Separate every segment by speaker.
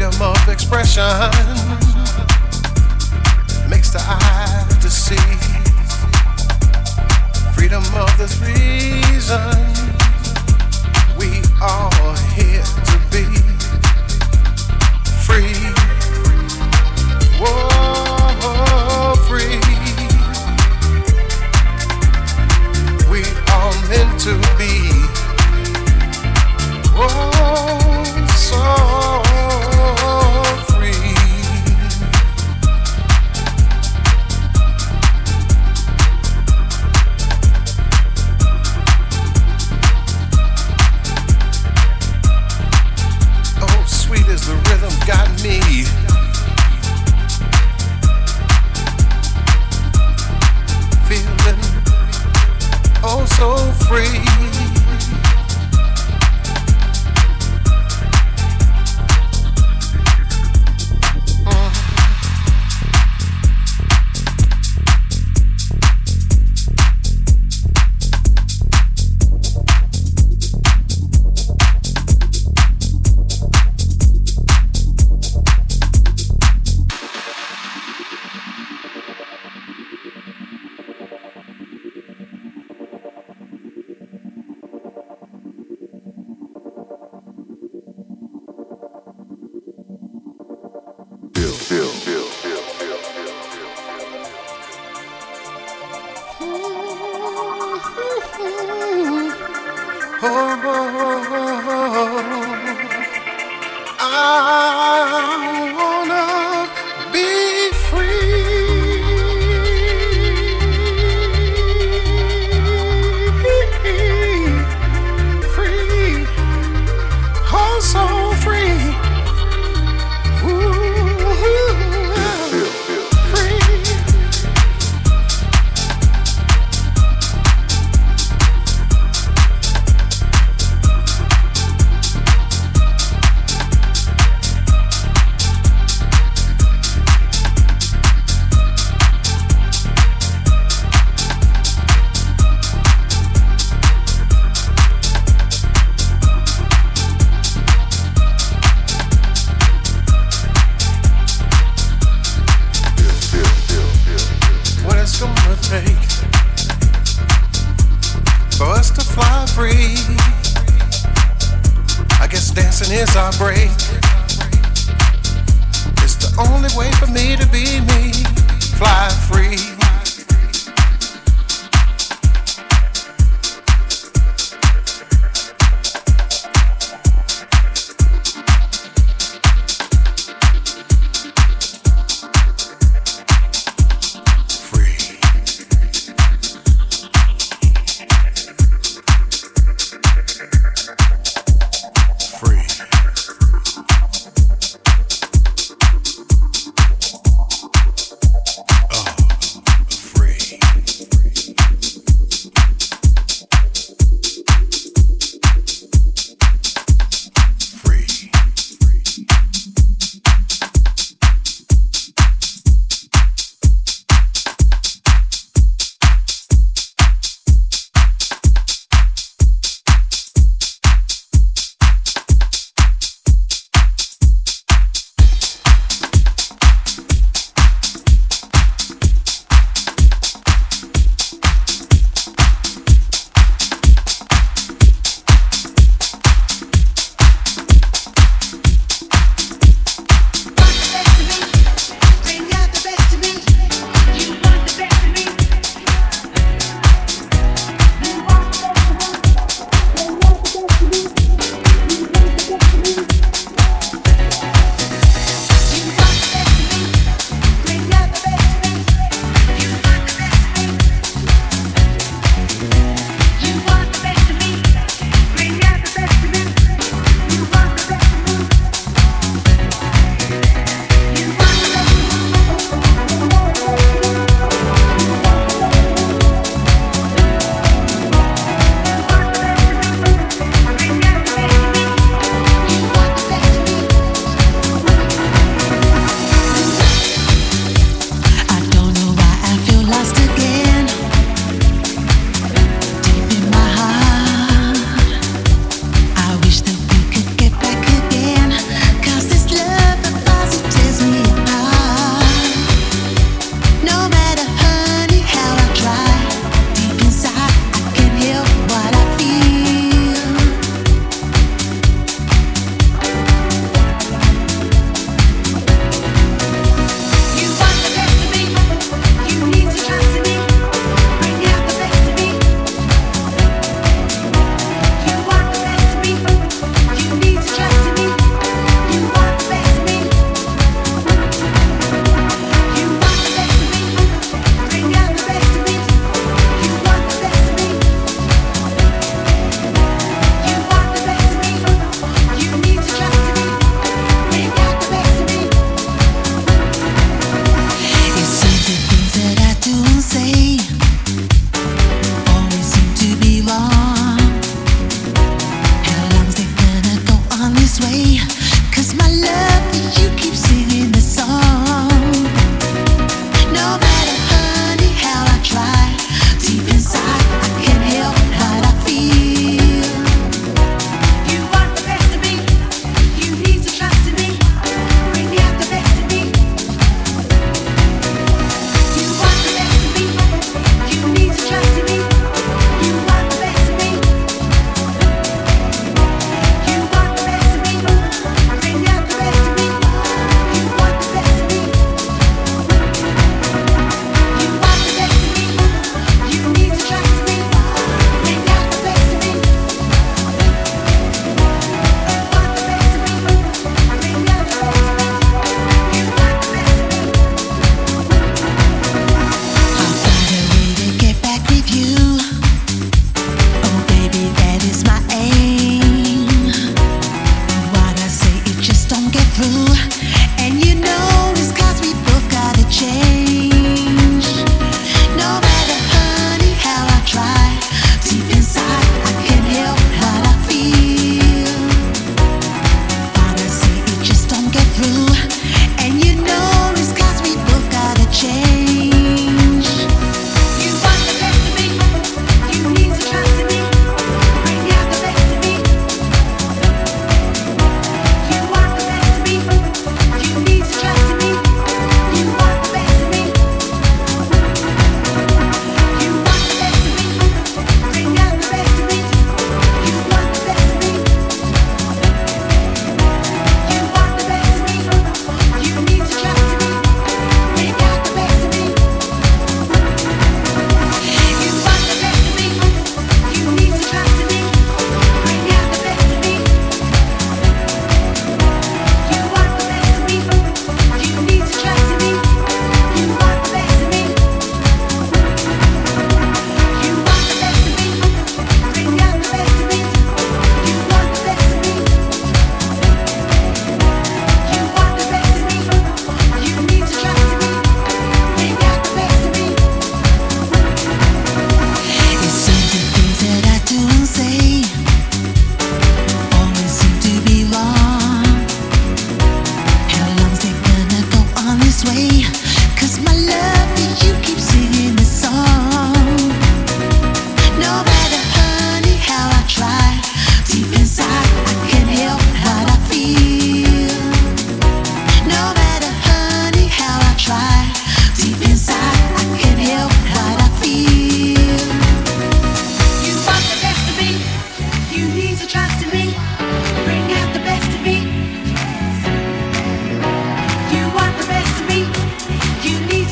Speaker 1: freedom of expression makes the eye to see. Freedom of this reason we are here to be free. Whoa, free. We are meant to be. Whoa.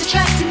Speaker 2: distracted.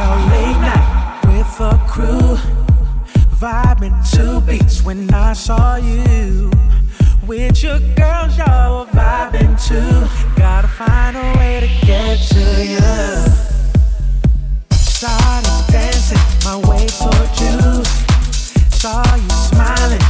Speaker 3: Late night with a crew, vibing beats when I saw you. With your girls, y'all were vibing. Gotta find a way to get to you. Started dancing my way towards you. Saw you smiling.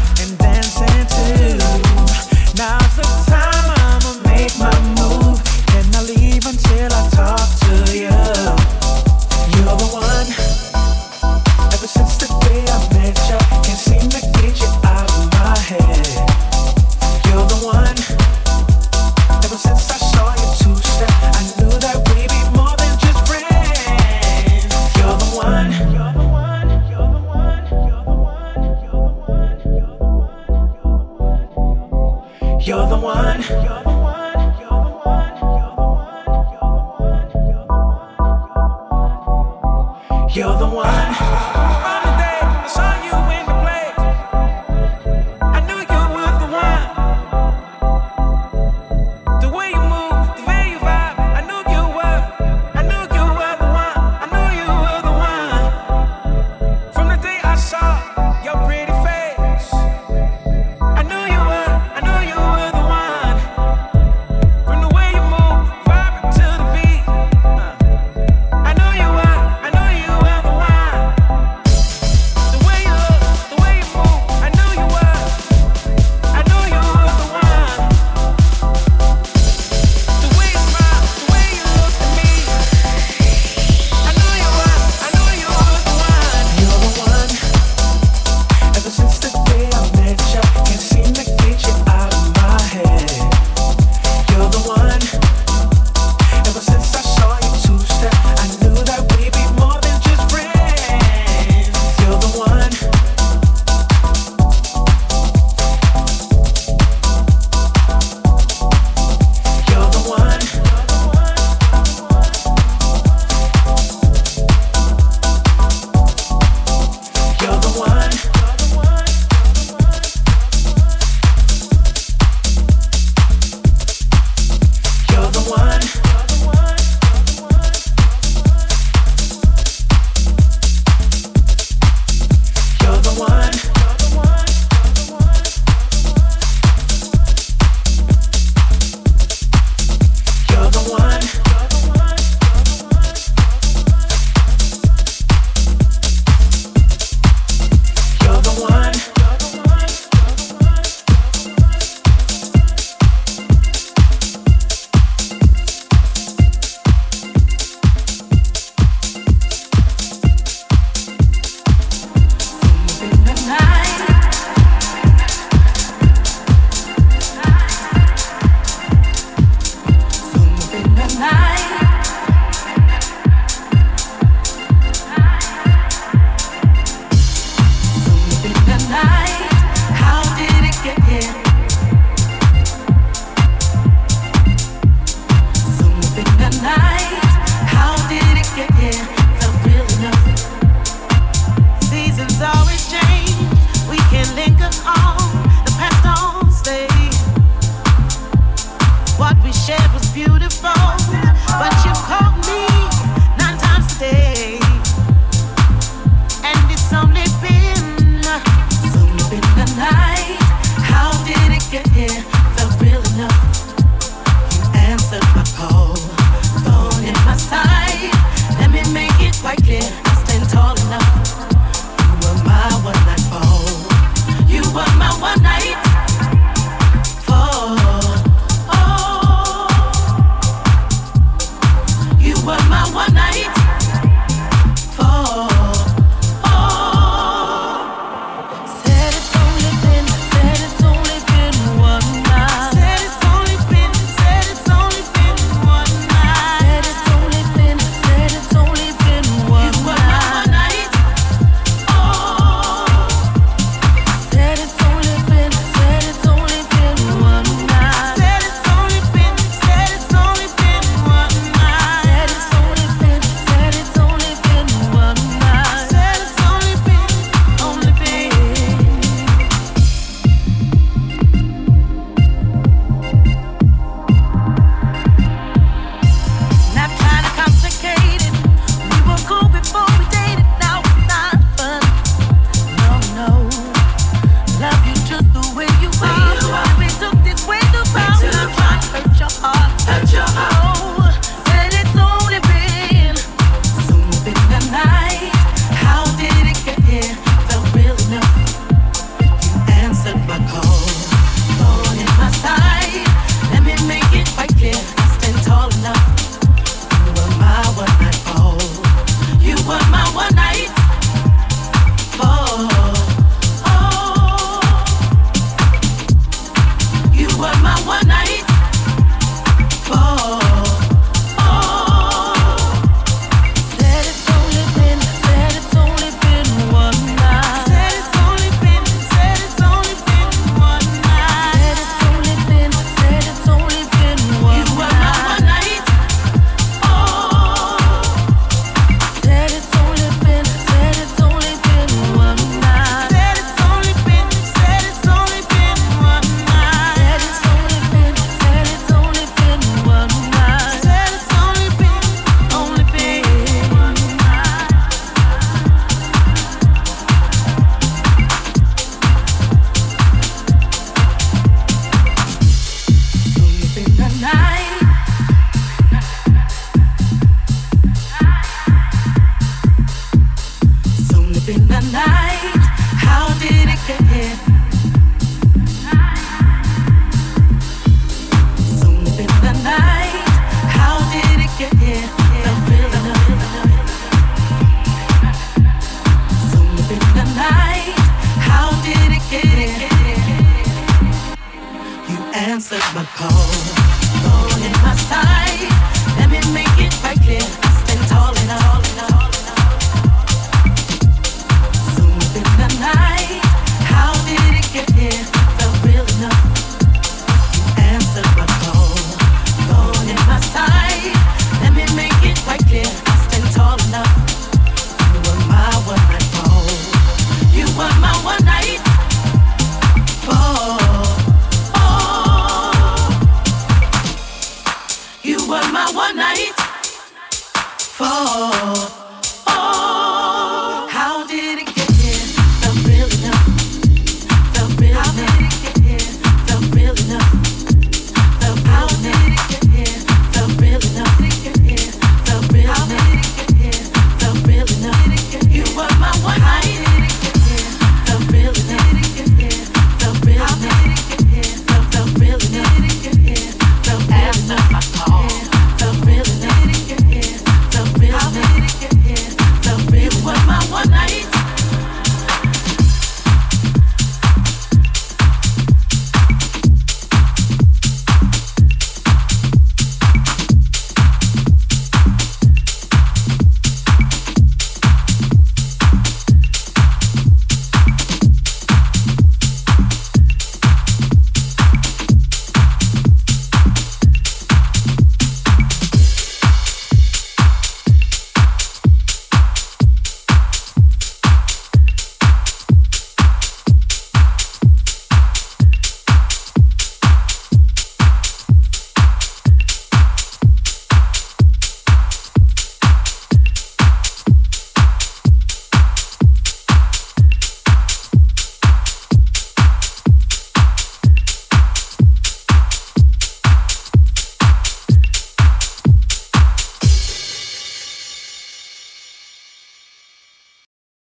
Speaker 4: of all.